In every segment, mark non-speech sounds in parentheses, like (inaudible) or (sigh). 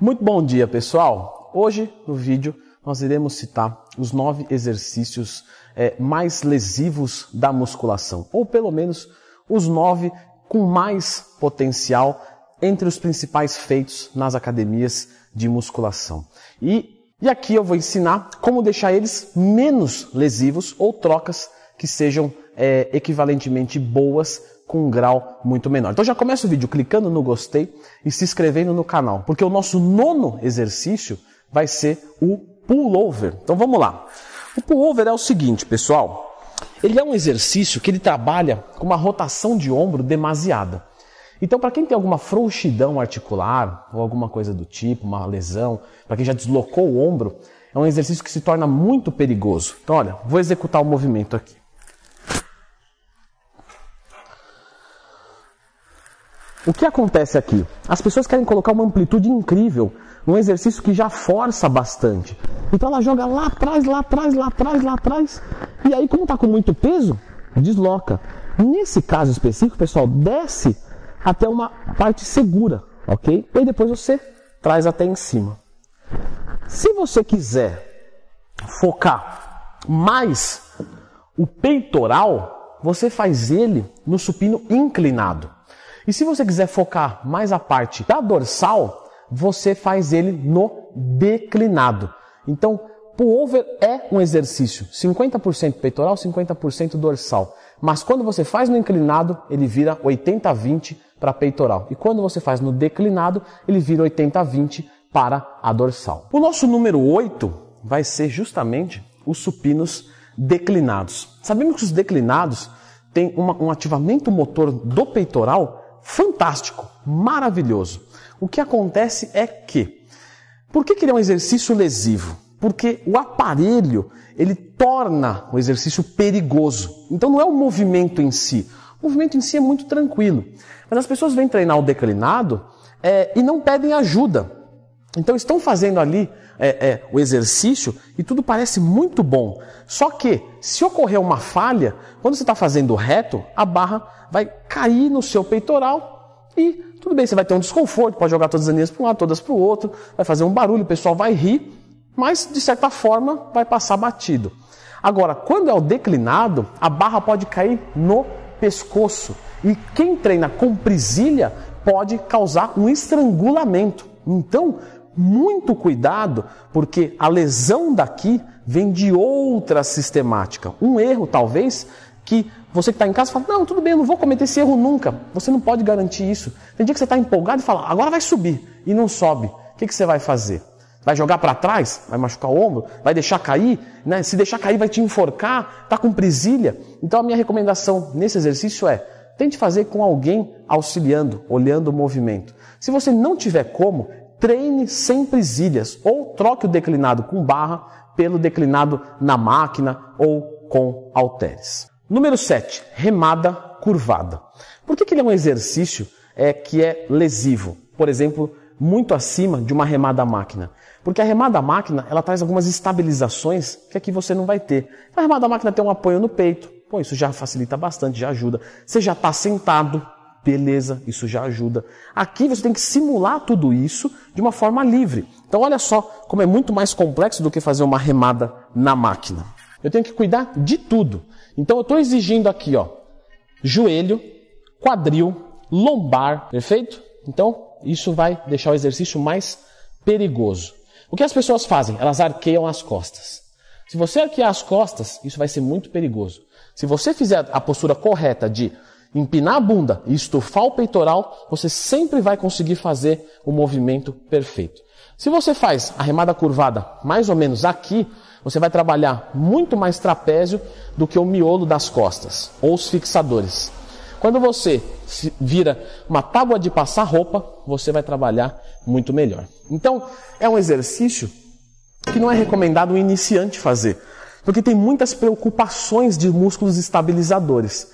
Muito bom dia, pessoal! Hoje, no vídeo, nós iremos citar os nove exercícios é, mais lesivos da musculação, ou pelo menos os nove com mais potencial entre os principais feitos nas academias de musculação. E, e aqui eu vou ensinar como deixar eles menos lesivos ou trocas que sejam é, equivalentemente boas com um grau muito menor. Então já começa o vídeo clicando no gostei e se inscrevendo no canal, porque o nosso nono exercício vai ser o pullover. Então vamos lá. O pullover é o seguinte, pessoal. Ele é um exercício que ele trabalha com uma rotação de ombro demasiada. Então, para quem tem alguma frouxidão articular ou alguma coisa do tipo, uma lesão, para quem já deslocou o ombro, é um exercício que se torna muito perigoso. Então, olha, vou executar o movimento aqui. O que acontece aqui? As pessoas querem colocar uma amplitude incrível num exercício que já força bastante. Então ela joga lá atrás, lá atrás, lá atrás, lá atrás. E aí, como está com muito peso, desloca. Nesse caso específico, pessoal, desce até uma parte segura, ok? E depois você traz até em cima. Se você quiser focar mais o peitoral, você faz ele no supino inclinado. E se você quiser focar mais a parte da dorsal, você faz ele no declinado. Então, pullover é um exercício 50% peitoral, 50% dorsal. Mas quando você faz no inclinado, ele vira 80-20 para peitoral. E quando você faz no declinado, ele vira 80-20 para a dorsal. O nosso número 8 vai ser justamente os supinos declinados. Sabemos que os declinados têm uma, um ativamento motor do peitoral fantástico, maravilhoso. O que acontece é que, por que, que ele é um exercício lesivo? Porque o aparelho ele torna o exercício perigoso. Então não é o movimento em si. O movimento em si é muito tranquilo. Mas as pessoas vêm treinar o declinado é, e não pedem ajuda. Então estão fazendo ali é, é, o exercício e tudo parece muito bom. Só que, se ocorrer uma falha, quando você está fazendo reto, a barra vai cair no seu peitoral e tudo bem, você vai ter um desconforto, pode jogar todas as aninhas para um lado, todas para o outro, vai fazer um barulho, o pessoal vai rir, mas de certa forma vai passar batido. Agora, quando é o declinado, a barra pode cair no pescoço e quem treina com prisilha pode causar um estrangulamento. Então, muito cuidado, porque a lesão daqui vem de outra sistemática. Um erro, talvez, que você que está em casa fala: Não, tudo bem, eu não vou cometer esse erro nunca. Você não pode garantir isso. Tem dia que você está empolgado e fala: Agora vai subir. E não sobe. O que, que você vai fazer? Vai jogar para trás? Vai machucar o ombro? Vai deixar cair? Né? Se deixar cair, vai te enforcar? Está com prisilha? Então, a minha recomendação nesse exercício é: tente fazer com alguém auxiliando, olhando o movimento. Se você não tiver como, treine sem presilhas ou troque o declinado com barra pelo declinado na máquina ou com halteres. Número 7, remada curvada. Por que, que ele é um exercício é, que é lesivo? Por exemplo, muito acima de uma remada máquina. Porque a remada máquina, ela traz algumas estabilizações que aqui você não vai ter. A remada máquina tem um apoio no peito. Pô, isso já facilita bastante, já ajuda. Você já está sentado, Beleza, isso já ajuda. Aqui você tem que simular tudo isso de uma forma livre. Então olha só como é muito mais complexo do que fazer uma remada na máquina. Eu tenho que cuidar de tudo. Então eu estou exigindo aqui, ó, joelho, quadril, lombar, perfeito? Então isso vai deixar o exercício mais perigoso. O que as pessoas fazem? Elas arqueiam as costas. Se você arquear as costas, isso vai ser muito perigoso. Se você fizer a postura correta de empinar a bunda e estufar o peitoral, você sempre vai conseguir fazer o movimento perfeito. Se você faz a remada curvada mais ou menos aqui, você vai trabalhar muito mais trapézio do que o miolo das costas ou os fixadores. Quando você vira uma tábua de passar roupa, você vai trabalhar muito melhor. Então, é um exercício que não é recomendado o iniciante fazer, porque tem muitas preocupações de músculos estabilizadores.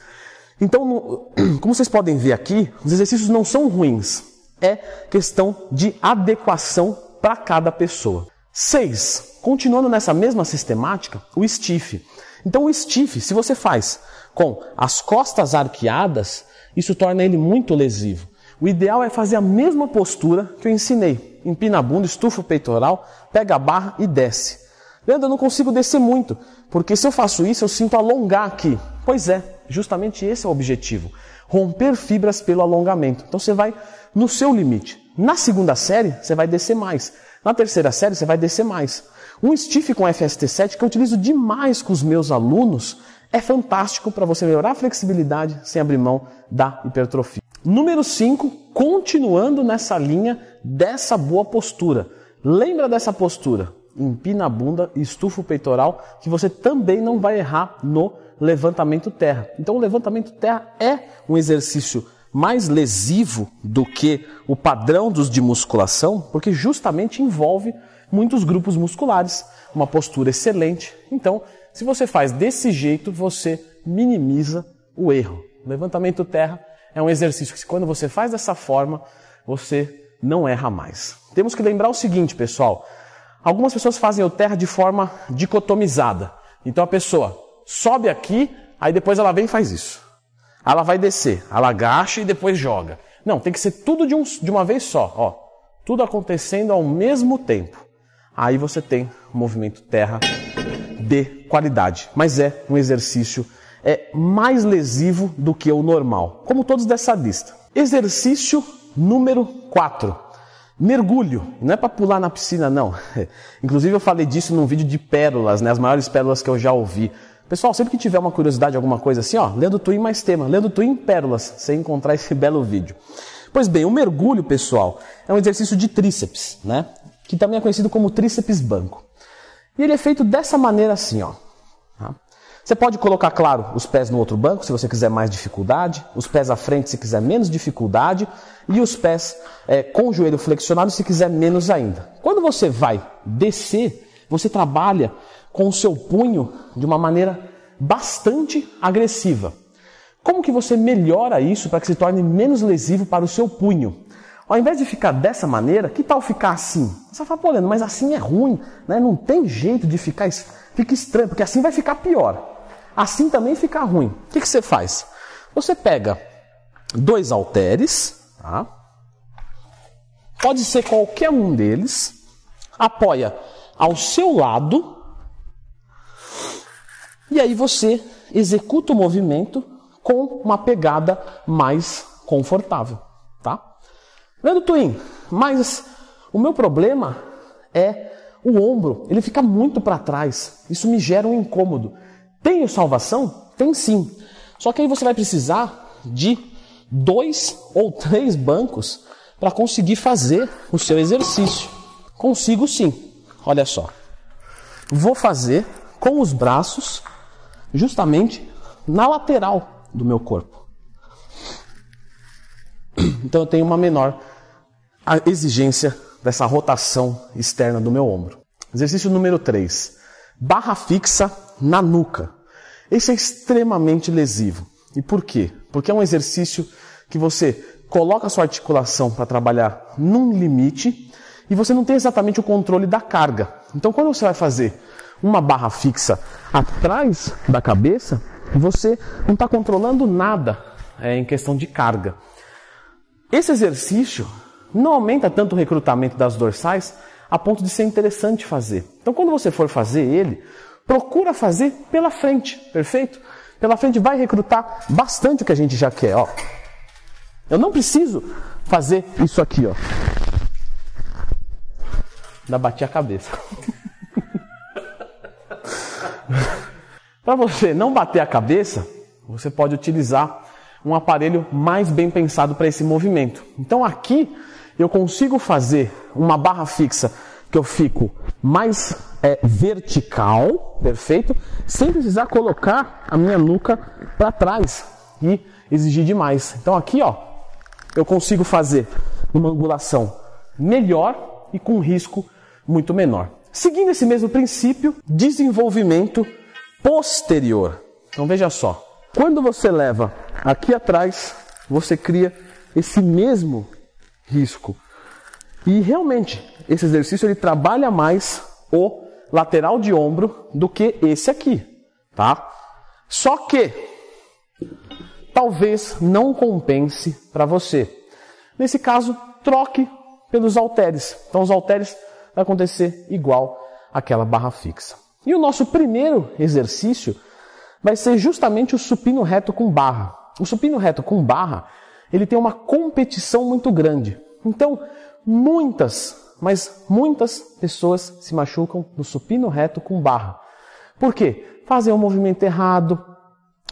Então, (clears throat) como vocês podem ver aqui, os exercícios não são ruins. É questão de adequação para cada pessoa. 6. Continuando nessa mesma sistemática, o stiff. Então, o stiff, se você faz com as costas arqueadas, isso torna ele muito lesivo. O ideal é fazer a mesma postura que eu ensinei. empina a bunda, estufa o peitoral, pega a barra e desce. Leandro, eu não consigo descer muito, porque se eu faço isso, eu sinto alongar aqui. Pois é, justamente esse é o objetivo. Romper fibras pelo alongamento. Então você vai no seu limite. Na segunda série, você vai descer mais. Na terceira série, você vai descer mais. Um stiff com FST7 que eu utilizo demais com os meus alunos é fantástico para você melhorar a flexibilidade sem abrir mão da hipertrofia. Número 5, continuando nessa linha dessa boa postura. Lembra dessa postura? Empina a bunda estufa o peitoral, que você também não vai errar no levantamento terra. Então, o levantamento terra é um exercício mais lesivo do que o padrão dos de musculação, porque justamente envolve muitos grupos musculares, uma postura excelente. Então, se você faz desse jeito, você minimiza o erro. O levantamento terra é um exercício que, quando você faz dessa forma, você não erra mais. Temos que lembrar o seguinte, pessoal. Algumas pessoas fazem o terra de forma dicotomizada. Então a pessoa sobe aqui, aí depois ela vem e faz isso. Ela vai descer, ela agacha e depois joga. Não, tem que ser tudo de, um, de uma vez só, ó. Tudo acontecendo ao mesmo tempo. Aí você tem um movimento terra de qualidade. Mas é um exercício é mais lesivo do que o normal, como todos dessa lista. Exercício número 4. Mergulho. Não é para pular na piscina, não. (laughs) Inclusive eu falei disso num vídeo de pérolas, né? As maiores pérolas que eu já ouvi. Pessoal, sempre que tiver uma curiosidade, alguma coisa assim, ó, lendo Twin mais tema, lendo Twin pérolas, você encontrar esse (laughs) belo vídeo. Pois bem, o mergulho, pessoal, é um exercício de tríceps, né? Que também é conhecido como tríceps banco. E ele é feito dessa maneira assim, ó. Tá? Você pode colocar, claro, os pés no outro banco, se você quiser mais dificuldade, os pés à frente se quiser menos dificuldade, e os pés é, com o joelho flexionado se quiser menos ainda. Quando você vai descer, você trabalha com o seu punho de uma maneira bastante agressiva. Como que você melhora isso para que se torne menos lesivo para o seu punho? Ao invés de ficar dessa maneira, que tal ficar assim? Você fala, pô, Leandro, mas assim é ruim, né? não tem jeito de ficar, fica estranho, porque assim vai ficar pior. Assim também fica ruim. O que, que você faz? Você pega dois halteres, tá? pode ser qualquer um deles, apoia ao seu lado e aí você executa o movimento com uma pegada mais confortável, tá? Vendo, Twin? Mas o meu problema é o ombro, ele fica muito para trás. Isso me gera um incômodo. Tem salvação? Tem sim. Só que aí você vai precisar de dois ou três bancos para conseguir fazer o seu exercício. Consigo sim. Olha só. Vou fazer com os braços justamente na lateral do meu corpo. (clears throat) Então eu tenho uma menor exigência dessa rotação externa do meu ombro. Exercício número 3. Barra fixa na nuca. Esse é extremamente lesivo. E por quê? Porque é um exercício que você coloca a sua articulação para trabalhar num limite e você não tem exatamente o controle da carga. Então, quando você vai fazer uma barra fixa atrás da cabeça, você não está controlando nada é, em questão de carga. Esse exercício não aumenta tanto o recrutamento das dorsais a ponto de ser interessante fazer. Então, quando você for fazer ele, procura fazer pela frente, perfeito? Pela frente vai recrutar bastante o que a gente já quer. Ó. Eu não preciso fazer isso aqui, ó. Ainda bati a cabeça. (laughs) Para você não bater a cabeça, você pode utilizar um aparelho mais bem pensado para esse movimento. Então aqui eu consigo fazer uma barra fixa que eu fico mais é, vertical, perfeito, sem precisar colocar a minha nuca para trás e exigir demais. Então aqui, ó, eu consigo fazer uma angulação melhor e com risco muito menor. Seguindo esse mesmo princípio, desenvolvimento posterior. Então veja só, quando você leva aqui atrás, você cria esse mesmo risco. E realmente, esse exercício ele trabalha mais o lateral de ombro do que esse aqui, tá? Só que talvez não compense para você. Nesse caso, troque pelos halteres. Então os halteres vai acontecer igual aquela barra fixa. E o nosso primeiro exercício vai ser justamente o supino reto com barra. O supino reto com barra, ele tem uma competição muito grande. Então, muitas, mas muitas pessoas se machucam no supino reto com barra. Por quê? Fazem um movimento errado.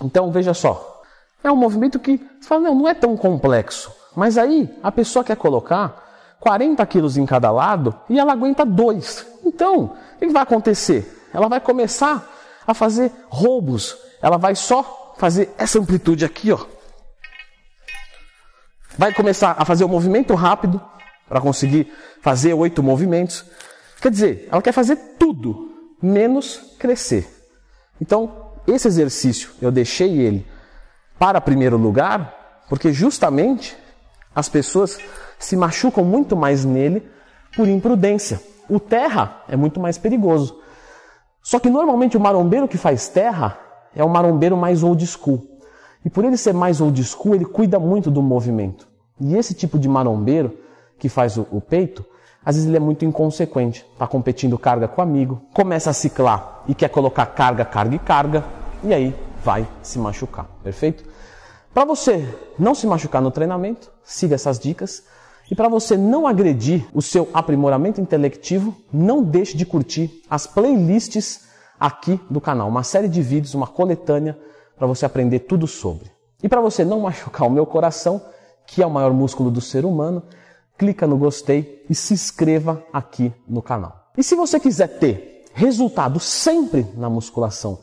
Então, veja só. É um movimento que você fala, não, não é tão complexo. Mas aí, a pessoa quer colocar 40 quilos em cada lado e ela aguenta dois. Então, o que vai acontecer? Ela vai começar a fazer roubos. Ela vai só fazer essa amplitude aqui, ó. Vai começar a fazer o um movimento rápido para conseguir fazer oito movimentos. Quer dizer, ela quer fazer tudo menos crescer. Então, esse exercício eu deixei ele para primeiro lugar, porque justamente as pessoas se machucam muito mais nele por imprudência. O terra é muito mais perigoso. Só que normalmente o marombeiro que faz terra é o marombeiro mais old school. E por ele ser mais old school, ele cuida muito do movimento. E esse tipo de marombeiro que faz o, o peito, às vezes ele é muito inconsequente. Está competindo carga com amigo, começa a ciclar e quer colocar carga, carga e carga, e aí vai se machucar. Perfeito? Para você não se machucar no treinamento, siga essas dicas. E para você não agredir o seu aprimoramento intelectivo, não deixe de curtir as playlists aqui do canal. Uma série de vídeos, uma coletânea para você aprender tudo sobre. E para você não (laughs) machucar o meu coração, que é o maior músculo do ser humano, clica no gostei e se inscreva aqui no canal. E se você quiser ter resultado sempre na musculação,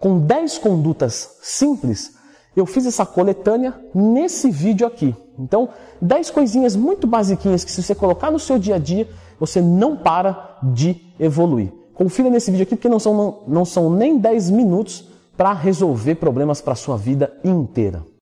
com 10 condutas simples, eu fiz essa coletânea nesse vídeo aqui. Então, 10 coisinhas muito basiquinhas que se você colocar no seu dia a dia, você não para de evoluir. Confira nesse vídeo aqui porque não são, não, não são nem 10 minutos para resolver problemas para a sua vida inteira.